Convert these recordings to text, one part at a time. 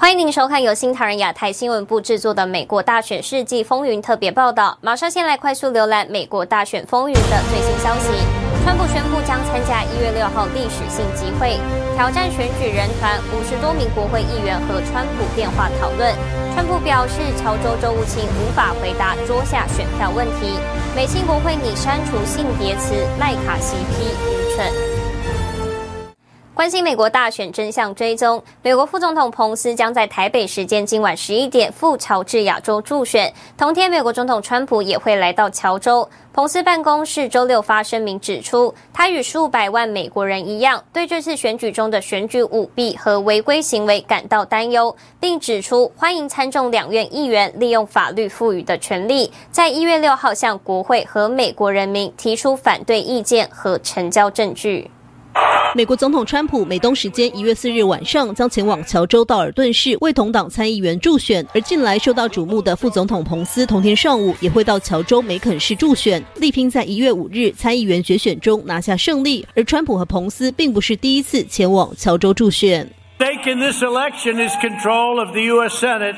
欢迎您收看由新唐人亚太新闻部制作的《美国大选世纪风云》特别报道。马上先来快速浏览美国大选风云的最新消息。川普宣布将参加一月六号历史性集会，挑战选举人团五十多名国会议员和川普电话讨论。川普表示，乔州州务卿无法回答桌下选票问题。美国国会拟删除性别词，麦卡锡批愚蠢。关心美国大选真相追踪，美国副总统彭斯将在台北时间今晚十一点赴乔治亚州助选。同天，美国总统川普也会来到乔州。彭斯办公室周六发声明指出，他与数百万美国人一样，对这次选举中的选举舞弊和违规行为感到担忧，并指出欢迎参众两院议员利用法律赋予的权利，在一月六号向国会和美国人民提出反对意见和呈交证据。美国总统川普美东时间一月四日晚上将前往乔州道尔顿市为同党参议员助选，而近来受到瞩目的副总统彭斯同天上午也会到乔州梅肯市助选，力拼在一月五日参议员决选中拿下胜利。而川普和彭斯并不是第一次前往乔州助选。Stake in this election is control of the U.S. Senate,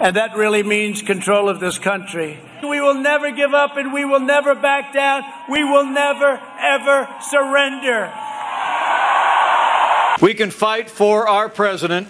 and that really means control of this country. We will never give up, and we will never back down. We will never ever surrender. We can fight for our president,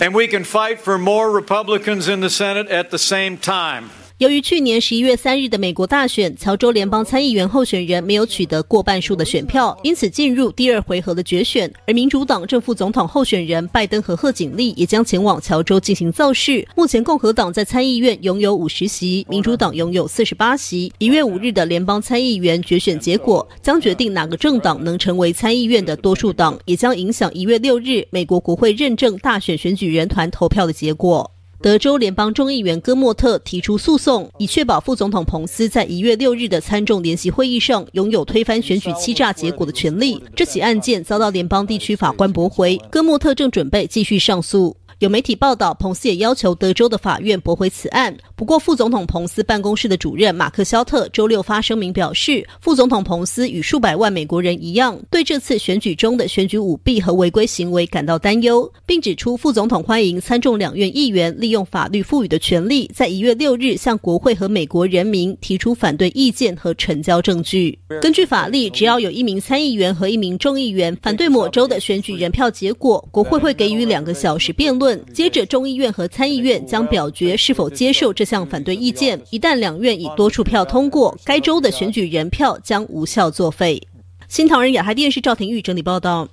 and we can fight for more Republicans in the Senate at the same time. 由于去年十一月三日的美国大选，乔州联邦参议员候选人没有取得过半数的选票，因此进入第二回合的决选。而民主党正副总统候选人拜登和贺锦丽也将前往乔州进行造势。目前共和党在参议院拥有五十席，民主党拥有四十八席。一月五日的联邦参议员决选结果将决定哪个政党能成为参议院的多数党，也将影响一月六日美国国会认证大选选举人团投票的结果。德州联邦众议员戈莫特提出诉讼，以确保副总统彭斯在一月六日的参众联席会议上拥有推翻选举欺诈结果的权利。这起案件遭到联邦地区法官驳回，戈莫特正准备继续上诉。有媒体报道，彭斯也要求德州的法院驳回此案。不过，副总统彭斯办公室的主任马克肖特周六发声明表示，副总统彭斯与数百万美国人一样，对这次选举中的选举舞弊和违规行为感到担忧，并指出副总统欢迎参众两院议员利用法律赋予的权利，在一月六日向国会和美国人民提出反对意见和呈交证据。根据法律，只要有一名参议员和一名众议员反对某州的选举人票结果，国会会给予两个小时辩论。接着，众议院和参议院将表决是否接受这项反对意见。一旦两院以多数票通过，该州的选举人票将无效作废。新唐人亚太电视赵廷玉整理报道。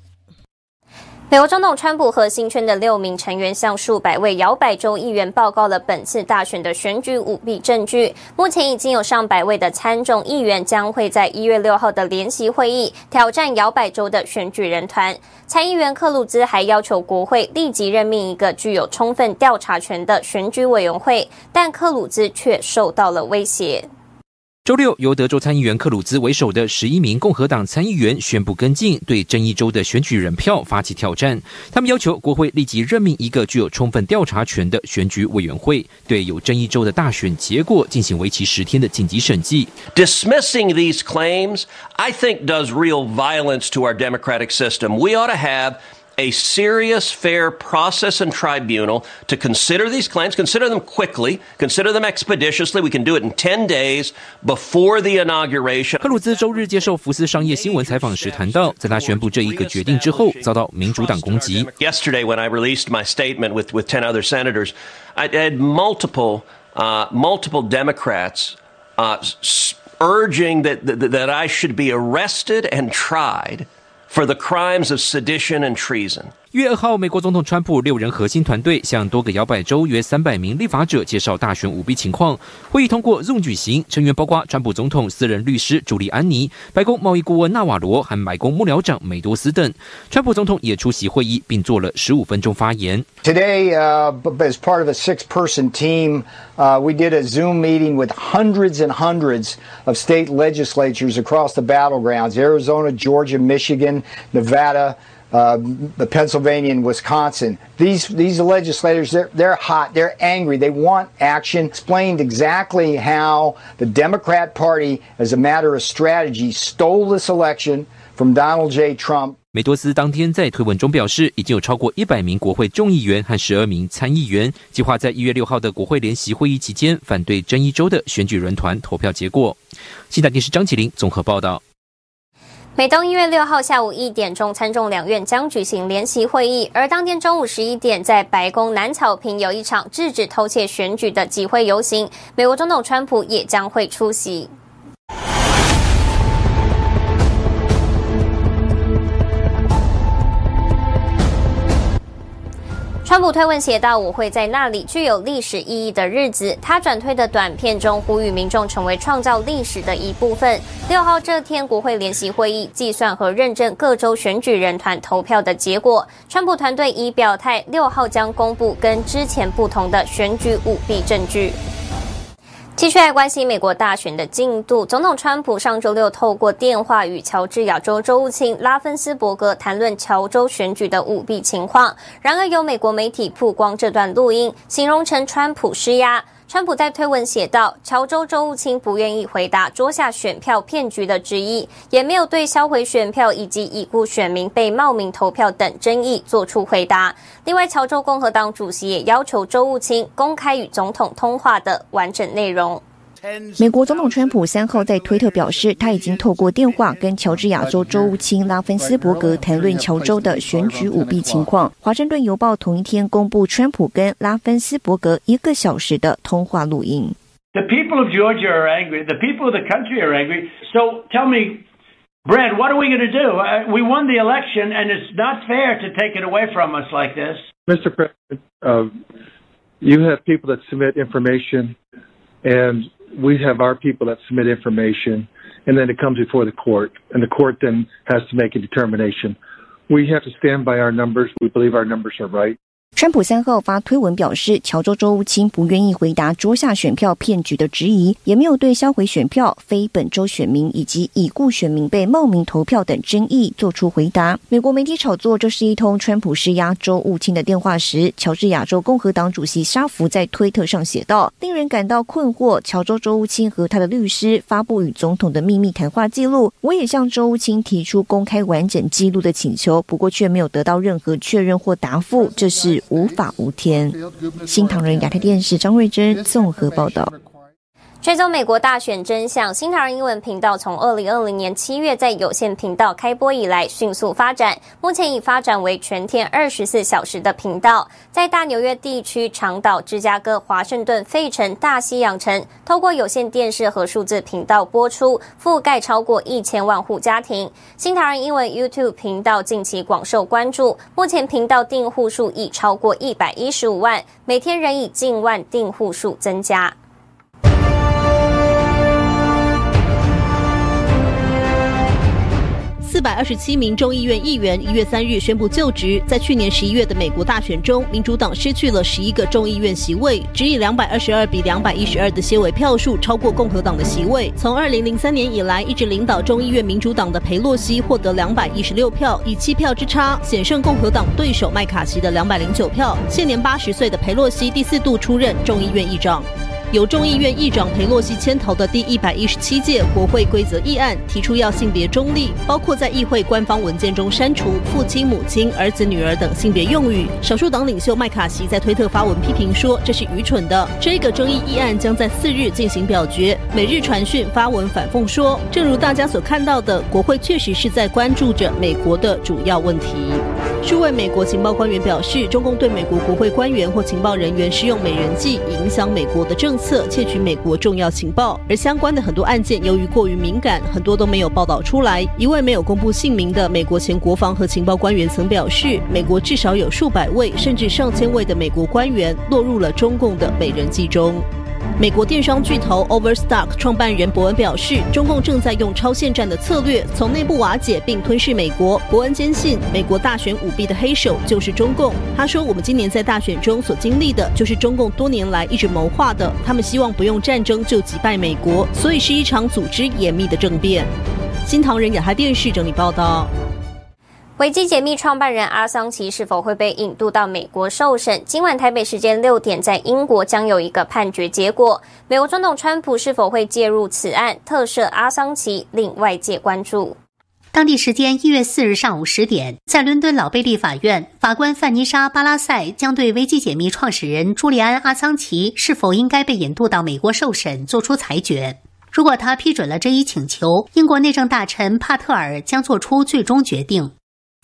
美国总统川普核心圈的六名成员向数百位摇摆州议员报告了本次大选的选举舞弊证据。目前已经有上百位的参众议员将会在一月六号的联席会议挑战摇摆州的选举人团。参议员克鲁兹还要求国会立即任命一个具有充分调查权的选举委员会，但克鲁兹却受到了威胁。周六，由德州参议员克鲁兹为首的十一名共和党参议员宣布跟进，对争议州的选举人票发起挑战。他们要求国会立即任命一个具有充分调查权的选举委员会，对有争议州的大选结果进行为期十天的紧急审计。Dismissing these claims, I think, does real violence to our democratic system. We ought to have A serious, fair process and tribunal to consider these claims, consider them quickly, consider them expeditiously. We can do it in 10 days before the inauguration. 克鲁兹周日接受福斯商业新闻采访时谈到，在他宣布这一个决定之后，遭到民主党攻击。Yesterday, when I released my statement with, with 10 other senators, I had multiple, uh, multiple Democrats, uh, urging that, that, that I should be arrested and tried. for the crimes of sedition and treason. 一月二号，美国总统川普六人核心团队向多个摇摆州约三百名立法者介绍大选舞弊情况。会议通过 Zoom 举行，成员包括川普总统私人律师朱利安尼、白宫贸易顾问纳瓦罗和白宫幕僚长梅多斯等。川普总统也出席会议，并做了十五分钟发言。Today, uh, as part of a six-person team, uh, we did a Zoom meeting with hundreds and hundreds of state legislatures across the battlegrounds: Arizona, Georgia, Michigan, Nevada. Uh, the Pennsylvania and Wisconsin. These these legislators, they're they're hot, they're angry, they want action. Explained exactly how the Democrat Party, as a matter of strategy, stole this election from Donald J. Trump. 梅多斯当天在推文中表示，已经有超过一百名国会众议员和十二名参议员计划在一月六号的国会联席会议期间反对争议州的选举人团投票结果。新台电视张启麟综合报道。 美东一月六号下午一点钟，参众两院将举行联席会议，而当天中午十一点，在白宫南草坪有一场制止偷窃选举的集会游行，美国总统川普也将会出席。川普推文写道：“我会在那里具有历史意义的日子。”他转推的短片中呼吁民众成为创造历史的一部分。六号这天，国会联席会议计算和认证各州选举人团投票的结果。川普团队已表态，六号将公布跟之前不同的选举舞弊证据。继续来关心美国大选的进度。总统川普上周六透过电话与乔治亚州州务卿拉芬斯伯格谈论乔州选举的舞弊情况。然而，有美国媒体曝光这段录音，形容成川普施压。川普在推文写道：“乔州州务卿不愿意回答桌下选票骗局的质疑，也没有对销毁选票以及已故选民被冒名投票等争议做出回答。另外，乔州共和党主席也要求州务卿公开与总统通话的完整内容。”美国总统川普三号在推特表示，他已经透过电话跟乔治亚州州务卿拉芬斯伯格谈论乔州的选举舞弊情况。华盛顿邮报同一天公布川普跟拉芬斯伯格一个小时的通话录音。The people of Georgia are angry. The people of the country are angry. So tell me, Brad, what are we going to do? We won the election, and it's not fair to take it away from us like this. Mr. President, uh, you have people that submit information, and we have our people that submit information, and then it comes before the court, and the court then has to make a determination. We have to stand by our numbers. We believe our numbers are right. 川普三号发推文表示，乔州州务卿不愿意回答桌下选票骗局的质疑，也没有对销毁选票、非本州选民以及已故选民被冒名投票等争议做出回答。美国媒体炒作这是一通川普施压州务卿的电话时，乔治亚州共和党主席沙弗在推特上写道：“令人感到困惑，乔州州务卿和他的律师发布与总统的秘密谈话记录。我也向州务卿提出公开完整记录的请求，不过却没有得到任何确认或答复。这是。”无法无天。新唐人亚太电视张瑞珍综合报道。追踪美国大选真相，新唐人英文频道从二零二零年七月在有线频道开播以来迅速发展，目前已发展为全天二十四小时的频道，在大纽约地区、长岛、芝加哥、华盛顿、费城、大西洋城，透过有线电视和数字频道播出，覆盖超过一千万户家庭。新唐人英文 YouTube 频道近期广受关注，目前频道订户数已超过一百一十五万，每天仍以近万订户数增加。四百二十七名众议院议员一月三日宣布就职。在去年十一月的美国大选中，民主党失去了十一个众议院席位，只以两百二十二比两百一十二的些微票数超过共和党的席位。从二零零三年以来，一直领导众议院民主党的裴洛西获得两百一十六票，以七票之差险胜共和党对手麦卡锡的两百零九票。现年八十岁的裴洛西第四度出任众议院议长。由众议院议长裴洛西牵头的第一百一十七届国会规则议案提出要性别中立，包括在议会官方文件中删除父亲、母亲、儿子、女儿等性别用语。少数党领袖麦卡锡在推特发文批评说，这是愚蠢的。这个争议议案将在四日进行表决。每日传讯发文反讽说，正如大家所看到的，国会确实是在关注着美国的主要问题。数位美国情报官员表示，中共对美国国会官员或情报人员施用美人计，影响美国的政。策窃取美国重要情报，而相关的很多案件由于过于敏感，很多都没有报道出来。一位没有公布姓名的美国前国防和情报官员曾表示，美国至少有数百位甚至上千位的美国官员落入了中共的美人计中。美国电商巨头 Overstock 创办人伯恩表示，中共正在用超限战的策略，从内部瓦解并吞噬美国。伯恩坚信，美国大选舞弊的黑手就是中共。他说：“我们今年在大选中所经历的，就是中共多年来一直谋划的。他们希望不用战争就击败美国，所以是一场组织严密的政变。”新唐人亚太电视整理报道。维基解密创办人阿桑奇是否会被引渡到美国受审？今晚台北时间六点，在英国将有一个判决结果。美国总统川普是否会介入此案，特赦阿桑奇，令外界关注。当地时间一月四日上午十点，在伦敦老贝利法院，法官范妮莎·巴拉塞将对维基解密创始人朱利安·阿桑奇是否应该被引渡到美国受审作出裁决。如果他批准了这一请求，英国内政大臣帕特尔将做出最终决定。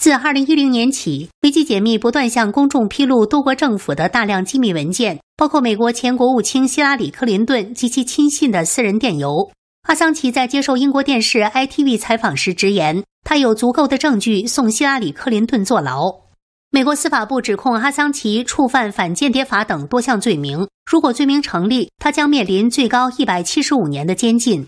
自二零一零年起，维基解密不断向公众披露多国政府的大量机密文件，包括美国前国务卿希拉里·克林顿及其亲信的私人电邮。阿桑奇在接受英国电视 ITV 采访时直言，他有足够的证据送希拉里·克林顿坐牢。美国司法部指控阿桑奇触犯反间谍法等多项罪名，如果罪名成立，他将面临最高一百七十五年的监禁。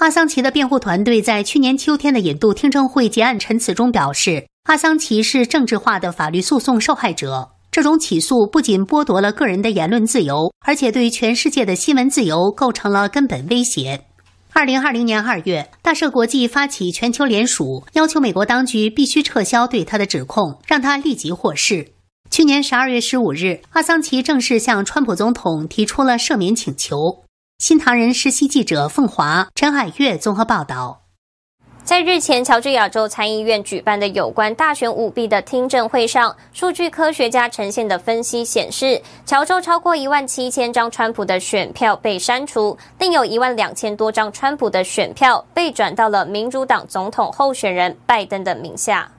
阿桑奇的辩护团队在去年秋天的引渡听证会结案陈词中表示，阿桑奇是政治化的法律诉讼受害者。这种起诉不仅剥夺了个人的言论自由，而且对全世界的新闻自由构成了根本威胁。二零二零年二月，大赦国际发起全球联署，要求美国当局必须撤销对他的指控，让他立即获释。去年十二月十五日，阿桑奇正式向川普总统提出了赦免请求。新唐人实习记者凤华、陈海月综合报道。在日前，乔治亚州参议院举办的有关大选舞弊的听证会上，数据科学家呈现的分析显示，乔州超过一万七千张川普的选票被删除，另有一万两千多张川普的选票被转到了民主党总统候选人拜登的名下。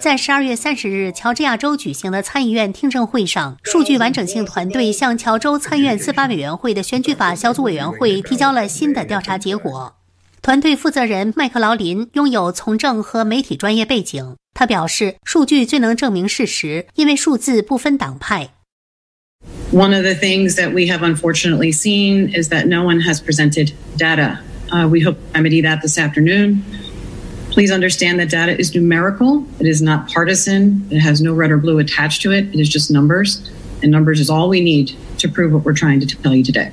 在十二月三十日，乔治亚州举行的参议院听证会上，数据完整性团队向乔州参院司法委员会的选举法小组委员会提交了新的调查结果。团队负责人麦克劳林拥有从政和媒体专业背景。他表示，数据最能证明事实，因为数字不分党派。One of the things that we have unfortunately seen is that no one has presented data. Uh, we hope to remedy that this afternoon. Please understand that data is numerical. It is not partisan. It has no red or blue attached to it. It is just numbers, and numbers is all we need to prove what we're trying to tell you today.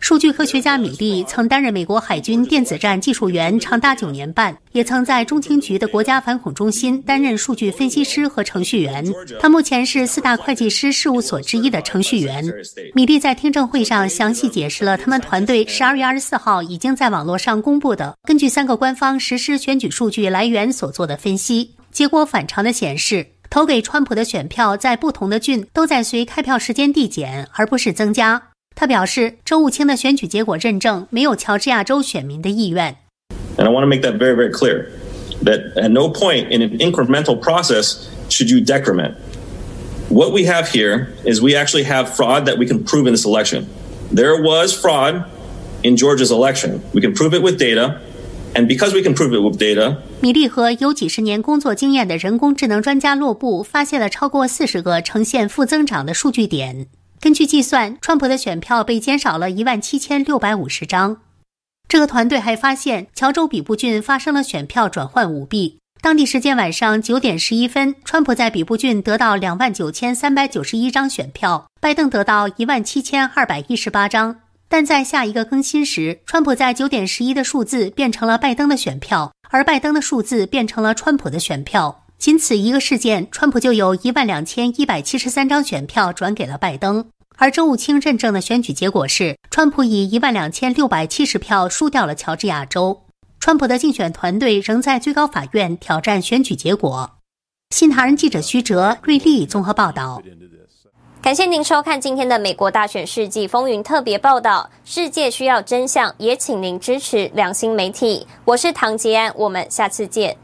数据科学家米利曾担任美国海军电子战技术员长达九年半，也曾在中情局的国家反恐中心担任数据分析师和程序员。他目前是四大会计师事务所之一的程序员。米利在听证会上详细解释了他们团队十二月二十四号已经在网络上公布的根据三个官方实施选举数据来源所做的分析，结果反常的显示，投给川普的选票在不同的郡都在随开票时间递减，而不是增加。他表示，州务卿的选举结果认证没有乔治亚州选民的意愿。And I want to make that very, very clear that at no point in an incremental process should you decrement. What we have here is we actually have fraud that we can prove in this election. There was fraud in Georgia's election. We can prove it with data. And because we can prove it with data. 米利和有几十年工作经验的人工智能专家洛布发现了超过四十个呈现负增长的数据点。 根据计算，川普的选票被减少了一万七千六百五十张。这个团队还发现，乔州比布郡发生了选票转换舞弊。当地时间晚上九点十一分，川普在比布郡得到两万九千三百九十一张选票，拜登得到一万七千二百一十八张。但在下一个更新时，川普在九点十一的数字变成了拜登的选票，而拜登的数字变成了川普的选票。仅此一个事件，川普就有一万两千一百七十三张选票转给了拜登，而周务清认证的选举结果是，川普以一万两千六百七十票输掉了乔治亚州。川普的竞选团队仍在最高法院挑战选举结果。新唐人记者徐哲、瑞丽综合报道。感谢您收看今天的美国大选世纪风云特别报道。世界需要真相，也请您支持良心媒体。我是唐杰安，我们下次见。